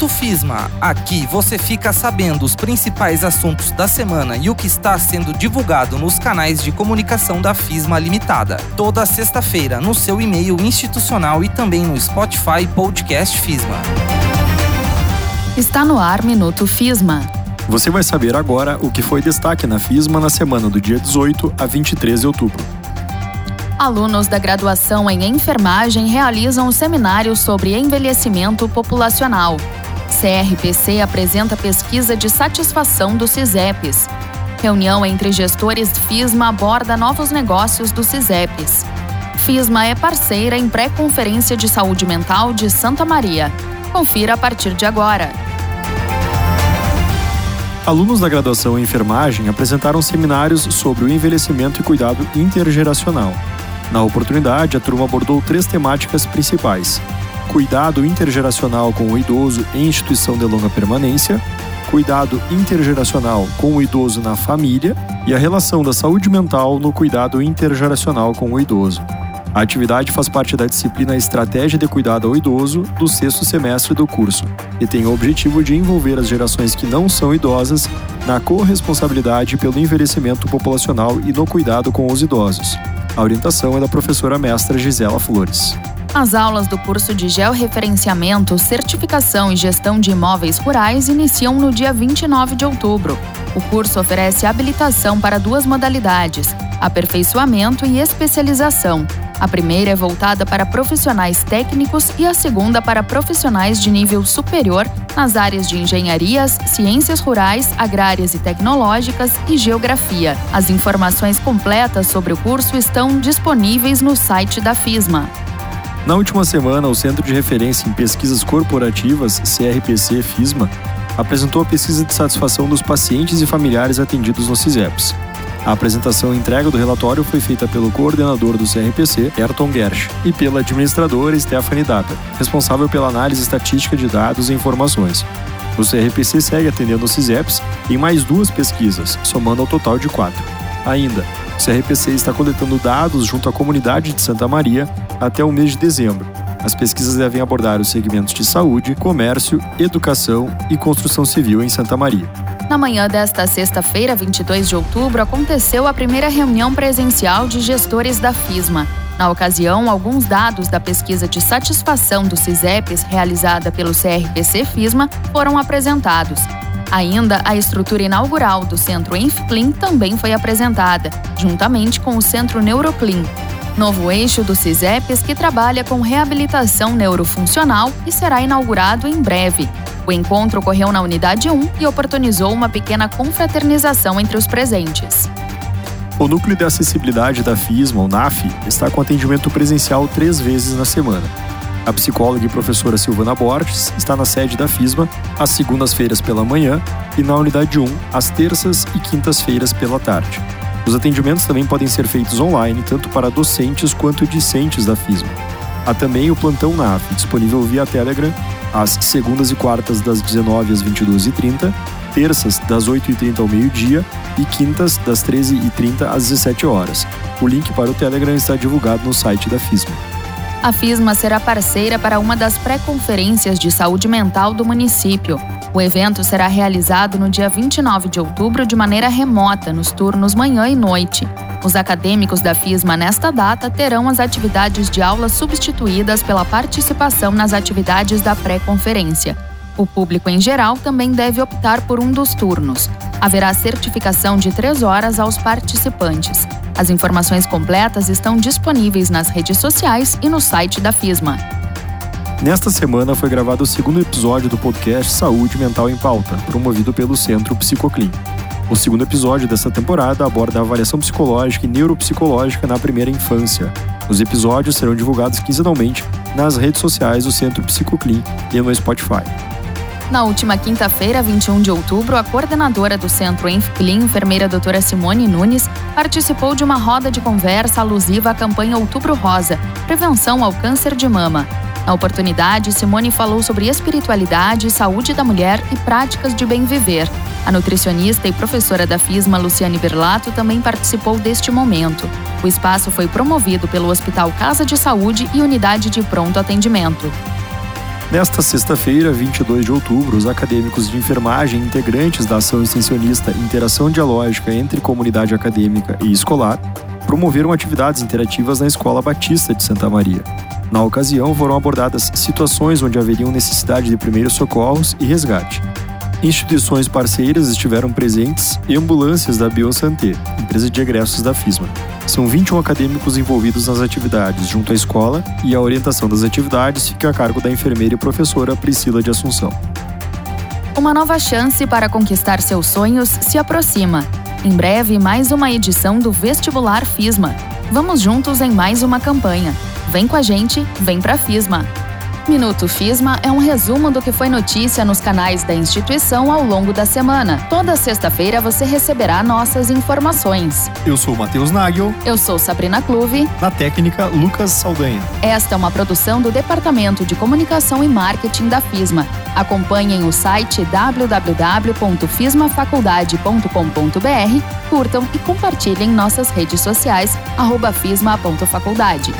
Minuto FISMA. Aqui você fica sabendo os principais assuntos da semana e o que está sendo divulgado nos canais de comunicação da FISMA Limitada. Toda sexta-feira no seu e-mail institucional e também no Spotify Podcast FISMA. Está no ar Minuto FISMA. Você vai saber agora o que foi destaque na FISMA na semana do dia 18 a 23 de outubro. Alunos da graduação em enfermagem realizam um seminário sobre envelhecimento populacional. CRPC apresenta pesquisa de satisfação dos CISEPs. Reunião entre gestores FISMA aborda novos negócios dos CISEPs. FISMA é parceira em pré-conferência de saúde mental de Santa Maria. Confira a partir de agora. Alunos da graduação em enfermagem apresentaram seminários sobre o envelhecimento e cuidado intergeracional. Na oportunidade, a turma abordou três temáticas principais: cuidado intergeracional com o idoso em instituição de longa permanência, cuidado intergeracional com o idoso na família e a relação da saúde mental no cuidado intergeracional com o idoso. A atividade faz parte da disciplina Estratégia de Cuidado ao Idoso do sexto semestre do curso e tem o objetivo de envolver as gerações que não são idosas na corresponsabilidade pelo envelhecimento populacional e no cuidado com os idosos. A orientação é da professora mestra Gisela Flores. As aulas do curso de Georreferenciamento, Certificação e Gestão de Imóveis Rurais iniciam no dia 29 de outubro. O curso oferece habilitação para duas modalidades: aperfeiçoamento e especialização. A primeira é voltada para profissionais técnicos e a segunda para profissionais de nível superior nas áreas de engenharias, ciências rurais, agrárias e tecnológicas e geografia. As informações completas sobre o curso estão disponíveis no site da FISMA. Na última semana, o Centro de Referência em Pesquisas Corporativas, CRPC FISMA, apresentou a pesquisa de satisfação dos pacientes e familiares atendidos no CISEPS. A apresentação e entrega do relatório foi feita pelo coordenador do CRPC, Ayrton Gersh, e pela administradora Stephanie Data, responsável pela análise estatística de dados e informações. O CRPC segue atendendo o CISEPS em mais duas pesquisas, somando ao total de quatro. Ainda, o CRPC está coletando dados junto à comunidade de Santa Maria até o mês de dezembro. As pesquisas devem abordar os segmentos de saúde, comércio, educação e construção civil em Santa Maria. Na manhã desta sexta-feira, 22 de outubro, aconteceu a primeira reunião presencial de gestores da FISMA. Na ocasião, alguns dados da pesquisa de satisfação dos CISEPs realizada pelo CRPC FISMA foram apresentados. Ainda a estrutura inaugural do Centro EnfClean também foi apresentada, juntamente com o Centro Neuroclean, novo eixo do CISEPs que trabalha com reabilitação neurofuncional e será inaugurado em breve. O encontro ocorreu na Unidade 1 e oportunizou uma pequena confraternização entre os presentes. O Núcleo de Acessibilidade da FISMA, o NAF, está com atendimento presencial três vezes na semana. A psicóloga e professora Silvana Borges está na sede da FISMA às segundas-feiras pela manhã e na Unidade 1 às terças e quintas-feiras pela tarde. Os atendimentos também podem ser feitos online, tanto para docentes quanto discentes da FISMA. Há também o Plantão NAF, disponível via Telegram às segundas e quartas das 19 às 22h30, terças das 8h30 ao meio-dia e quintas das 13h30 às 17 horas. O link para o Telegram está divulgado no site da FISMA. A FISMA será parceira para uma das pré-conferências de saúde mental do município. O evento será realizado no dia 29 de outubro de maneira remota, nos turnos manhã e noite. Os acadêmicos da FISMA nesta data terão as atividades de aula substituídas pela participação nas atividades da pré-conferência. O público em geral também deve optar por um dos turnos. Haverá certificação de três horas aos participantes. As informações completas estão disponíveis nas redes sociais e no site da FISMA. Nesta semana foi gravado o segundo episódio do podcast Saúde Mental em Pauta, promovido pelo Centro Psicoclin. O segundo episódio dessa temporada aborda a avaliação psicológica e neuropsicológica na primeira infância. Os episódios serão divulgados quinzenalmente nas redes sociais do Centro Psicoclin e no Spotify. Na última quinta-feira, 21 de outubro, a coordenadora do Centro EnfClean, enfermeira doutora Simone Nunes, participou de uma roda de conversa alusiva à campanha Outubro Rosa, Prevenção ao Câncer de Mama. Na oportunidade, Simone falou sobre espiritualidade, saúde da mulher e práticas de bem viver. A nutricionista e professora da FISMA, Luciane Berlato, também participou deste momento. O espaço foi promovido pelo Hospital Casa de Saúde e Unidade de Pronto Atendimento. Nesta sexta-feira, 22 de outubro, os acadêmicos de enfermagem integrantes da ação extensionista Interação Dialógica entre Comunidade Acadêmica e Escolar promoveram atividades interativas na Escola Batista de Santa Maria. Na ocasião, foram abordadas situações onde haveriam necessidade de primeiros socorros e resgate. Instituições parceiras estiveram presentes e ambulâncias da Biosanté, empresa de egressos da FISMA. São 21 acadêmicos envolvidos nas atividades junto à escola e a orientação das atividades fica a cargo da enfermeira e professora Priscila de Assunção. Uma nova chance para conquistar seus sonhos se aproxima. Em breve, mais uma edição do Vestibular FISMA. Vamos juntos em mais uma campanha. Vem com a gente, vem pra FISMA. Minuto FISMA é um resumo do que foi notícia nos canais da instituição ao longo da semana. Toda sexta-feira você receberá nossas informações. Eu sou Matheus Nagel. Eu sou Sabrina Clube. Na técnica, Lucas Saldanha. Esta é uma produção do Departamento de Comunicação e Marketing da FISMA. Acompanhem o site www.fismafaculdade.com.br, curtam e compartilhem nossas redes sociais, arroba fisma.faculdade.